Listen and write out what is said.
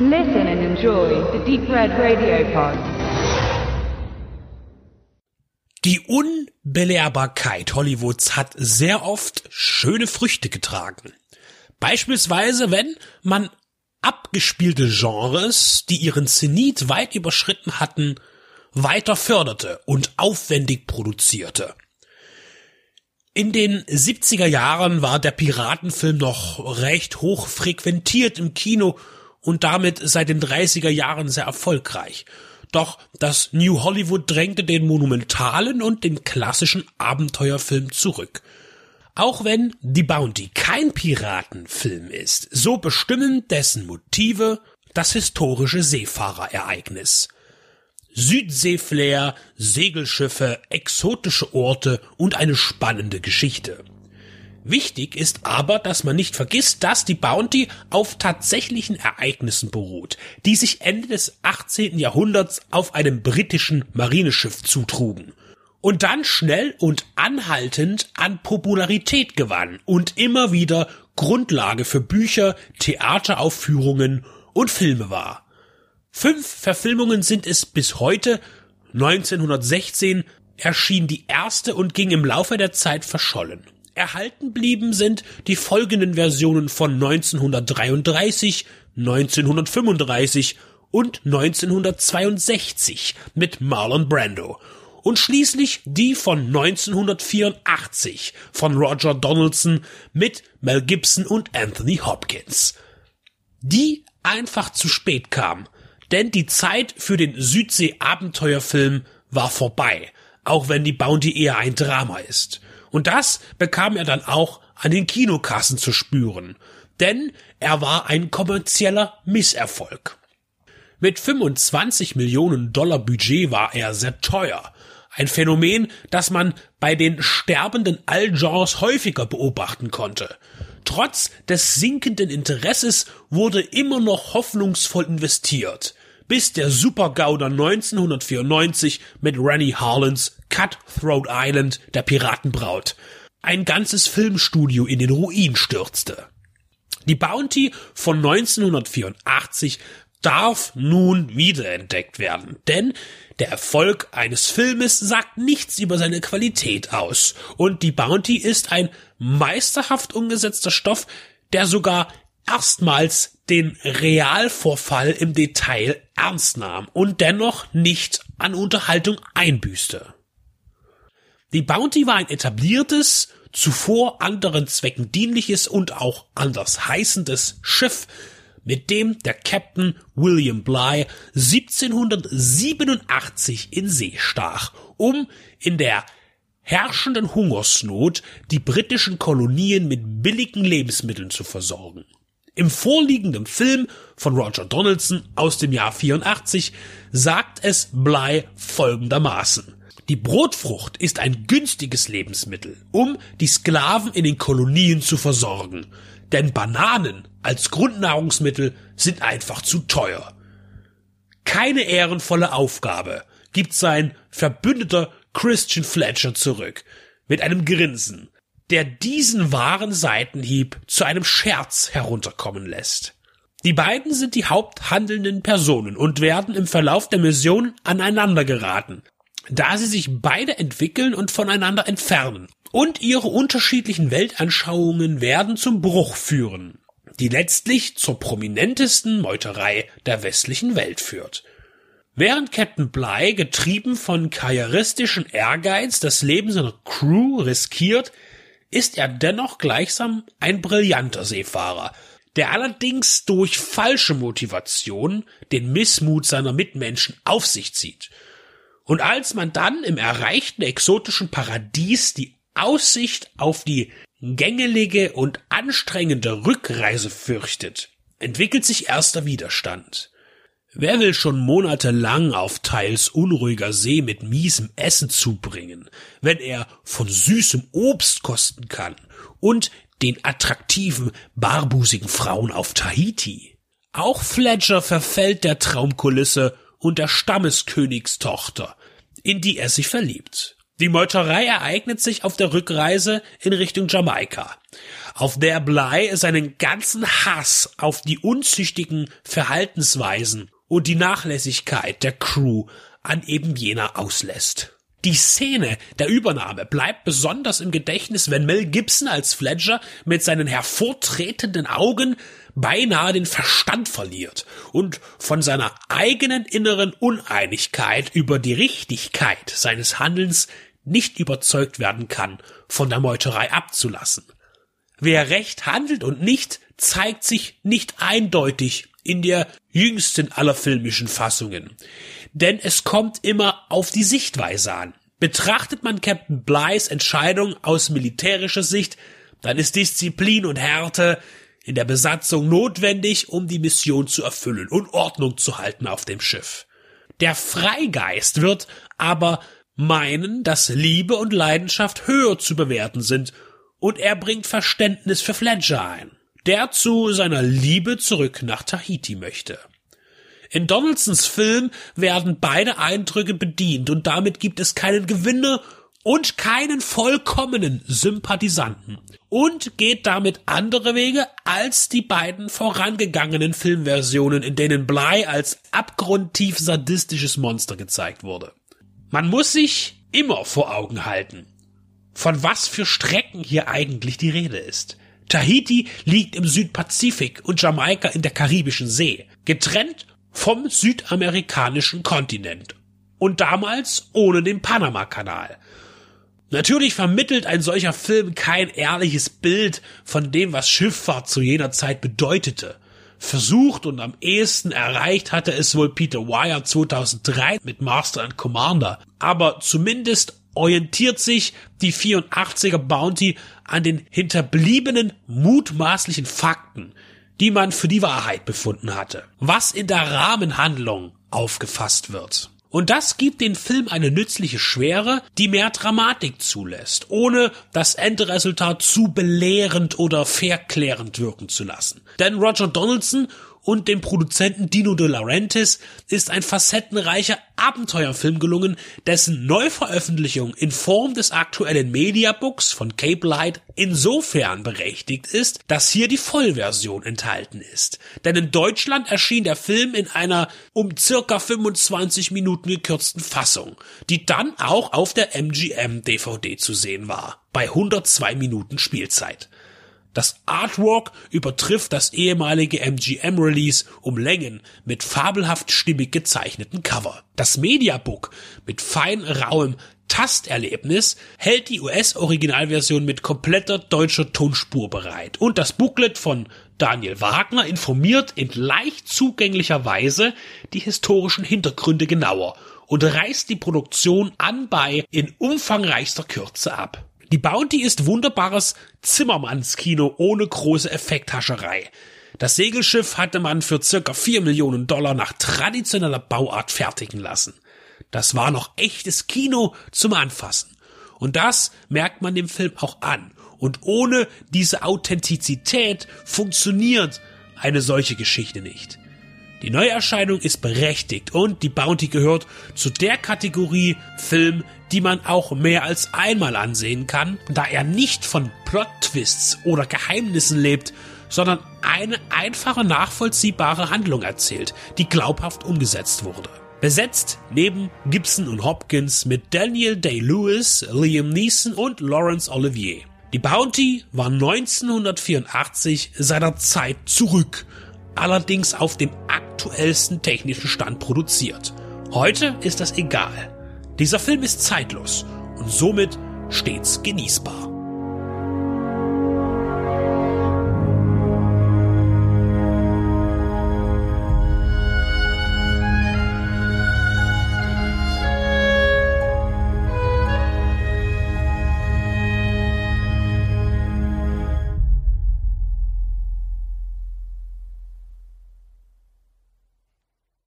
Listen and enjoy the Deep Red Radio Pod. Die Unbelehrbarkeit Hollywoods hat sehr oft schöne Früchte getragen. Beispielsweise, wenn man abgespielte Genres, die ihren Zenit weit überschritten hatten, weiter förderte und aufwendig produzierte. In den 70er Jahren war der Piratenfilm noch recht hoch frequentiert im Kino und damit seit den 30er Jahren sehr erfolgreich. Doch das New Hollywood drängte den monumentalen und den klassischen Abenteuerfilm zurück. Auch wenn Die Bounty kein Piratenfilm ist, so bestimmen dessen Motive das historische Seefahrerereignis. Südseeflair, Segelschiffe, exotische Orte und eine spannende Geschichte. Wichtig ist aber, dass man nicht vergisst, dass die Bounty auf tatsächlichen Ereignissen beruht, die sich Ende des 18. Jahrhunderts auf einem britischen Marineschiff zutrugen und dann schnell und anhaltend an Popularität gewann und immer wieder Grundlage für Bücher, Theateraufführungen und Filme war. Fünf Verfilmungen sind es bis heute. 1916 erschien die erste und ging im Laufe der Zeit verschollen. Erhalten blieben sind die folgenden Versionen von 1933, 1935 und 1962 mit Marlon Brando und schließlich die von 1984 von Roger Donaldson mit Mel Gibson und Anthony Hopkins. Die einfach zu spät kam, denn die Zeit für den Südsee-Abenteuerfilm war vorbei, auch wenn die Bounty eher ein Drama ist. Und das bekam er dann auch an den Kinokassen zu spüren, denn er war ein kommerzieller Misserfolg. Mit 25 Millionen Dollar Budget war er sehr teuer. Ein Phänomen, das man bei den sterbenden Allgenres häufiger beobachten konnte. Trotz des sinkenden Interesses wurde immer noch hoffnungsvoll investiert, bis der Supergauder 1994 mit Rennie Harlins Cutthroat Island der Piratenbraut ein ganzes Filmstudio in den Ruin stürzte. Die Bounty von 1984 darf nun wiederentdeckt werden, denn der Erfolg eines Filmes sagt nichts über seine Qualität aus, und die Bounty ist ein meisterhaft umgesetzter Stoff, der sogar erstmals den Realvorfall im Detail ernst nahm und dennoch nicht an Unterhaltung einbüßte. Die Bounty war ein etabliertes, zuvor anderen Zwecken dienliches und auch anders heißendes Schiff, mit dem der Captain William Bligh 1787 in See stach, um in der herrschenden Hungersnot die britischen Kolonien mit billigen Lebensmitteln zu versorgen. Im vorliegenden Film von Roger Donaldson aus dem Jahr 84 sagt es Bly folgendermaßen. Die Brotfrucht ist ein günstiges Lebensmittel, um die Sklaven in den Kolonien zu versorgen. Denn Bananen als Grundnahrungsmittel sind einfach zu teuer. Keine ehrenvolle Aufgabe gibt sein Verbündeter Christian Fletcher zurück, mit einem Grinsen, der diesen wahren Seitenhieb zu einem Scherz herunterkommen lässt. Die beiden sind die haupthandelnden Personen und werden im Verlauf der Mission aneinander geraten, da sie sich beide entwickeln und voneinander entfernen. Und ihre unterschiedlichen Weltanschauungen werden zum Bruch führen, die letztlich zur prominentesten Meuterei der westlichen Welt führt. Während Captain Bligh, getrieben von karrieristischem Ehrgeiz, das Leben seiner Crew riskiert, ist er dennoch gleichsam ein brillanter Seefahrer, der allerdings durch falsche Motivation den Missmut seiner Mitmenschen auf sich zieht. Und als man dann im erreichten exotischen Paradies die Aussicht auf die gängelige und anstrengende Rückreise fürchtet, entwickelt sich erster Widerstand. Wer will schon monatelang auf teils unruhiger See mit miesem Essen zubringen, wenn er von süßem Obst kosten kann und den attraktiven, barbusigen Frauen auf Tahiti? Auch Fletcher verfällt der Traumkulisse und der Stammeskönigstochter, in die er sich verliebt. Die Meuterei ereignet sich auf der Rückreise in Richtung Jamaika, auf der Bly seinen ganzen Hass auf die unzüchtigen Verhaltensweisen und die Nachlässigkeit der Crew an eben jener auslässt. Die Szene der Übernahme bleibt besonders im Gedächtnis, wenn Mel Gibson als Fletcher mit seinen hervortretenden Augen beinahe den Verstand verliert und von seiner eigenen inneren Uneinigkeit über die Richtigkeit seines Handelns nicht überzeugt werden kann, von der Meuterei abzulassen. Wer recht handelt und nicht, zeigt sich nicht eindeutig in der jüngsten aller filmischen Fassungen. Denn es kommt immer auf die Sichtweise an. Betrachtet man Captain Bly's Entscheidung aus militärischer Sicht, dann ist Disziplin und Härte in der Besatzung notwendig, um die Mission zu erfüllen und Ordnung zu halten auf dem Schiff. Der Freigeist wird aber meinen, dass Liebe und Leidenschaft höher zu bewerten sind, und er bringt Verständnis für Fletcher ein der zu seiner Liebe zurück nach Tahiti möchte. In Donaldsons Film werden beide Eindrücke bedient und damit gibt es keinen Gewinner und keinen vollkommenen Sympathisanten und geht damit andere Wege als die beiden vorangegangenen Filmversionen, in denen Bly als abgrundtief sadistisches Monster gezeigt wurde. Man muss sich immer vor Augen halten, von was für Strecken hier eigentlich die Rede ist. Tahiti liegt im Südpazifik und Jamaika in der Karibischen See, getrennt vom südamerikanischen Kontinent. Und damals ohne den Panamakanal. Natürlich vermittelt ein solcher Film kein ehrliches Bild von dem, was Schifffahrt zu jener Zeit bedeutete. Versucht und am ehesten erreicht hatte es wohl Peter Wire 2003 mit Master and Commander, aber zumindest orientiert sich die 84er Bounty an den hinterbliebenen mutmaßlichen Fakten, die man für die Wahrheit befunden hatte, was in der Rahmenhandlung aufgefasst wird. Und das gibt den Film eine nützliche Schwere, die mehr Dramatik zulässt, ohne das Endresultat zu belehrend oder verklärend wirken zu lassen. Denn Roger Donaldson und dem Produzenten Dino De Laurentiis ist ein facettenreicher Abenteuerfilm gelungen, dessen Neuveröffentlichung in Form des aktuellen Mediabooks von Cape Light insofern berechtigt ist, dass hier die Vollversion enthalten ist. Denn in Deutschland erschien der Film in einer um circa 25 Minuten gekürzten Fassung, die dann auch auf der MGM DVD zu sehen war, bei 102 Minuten Spielzeit. Das Artwork übertrifft das ehemalige MGM-Release um Längen mit fabelhaft stimmig gezeichneten Cover. Das Mediabook mit fein rauem Tasterlebnis hält die US-Originalversion mit kompletter deutscher Tonspur bereit und das Booklet von Daniel Wagner informiert in leicht zugänglicher Weise die historischen Hintergründe genauer und reißt die Produktion anbei in umfangreichster Kürze ab. Die Bounty ist wunderbares Zimmermannskino ohne große Effekthascherei. Das Segelschiff hatte man für circa 4 Millionen Dollar nach traditioneller Bauart fertigen lassen. Das war noch echtes Kino zum Anfassen. Und das merkt man dem Film auch an. Und ohne diese Authentizität funktioniert eine solche Geschichte nicht. Die Neuerscheinung ist berechtigt und die Bounty gehört zu der Kategorie Film, die man auch mehr als einmal ansehen kann, da er nicht von Plot-Twists oder Geheimnissen lebt, sondern eine einfache nachvollziehbare Handlung erzählt, die glaubhaft umgesetzt wurde. Besetzt neben Gibson und Hopkins mit Daniel Day-Lewis, Liam Neeson und Laurence Olivier. Die Bounty war 1984 seiner Zeit zurück allerdings auf dem aktuellsten technischen Stand produziert. Heute ist das egal. Dieser Film ist zeitlos und somit stets genießbar.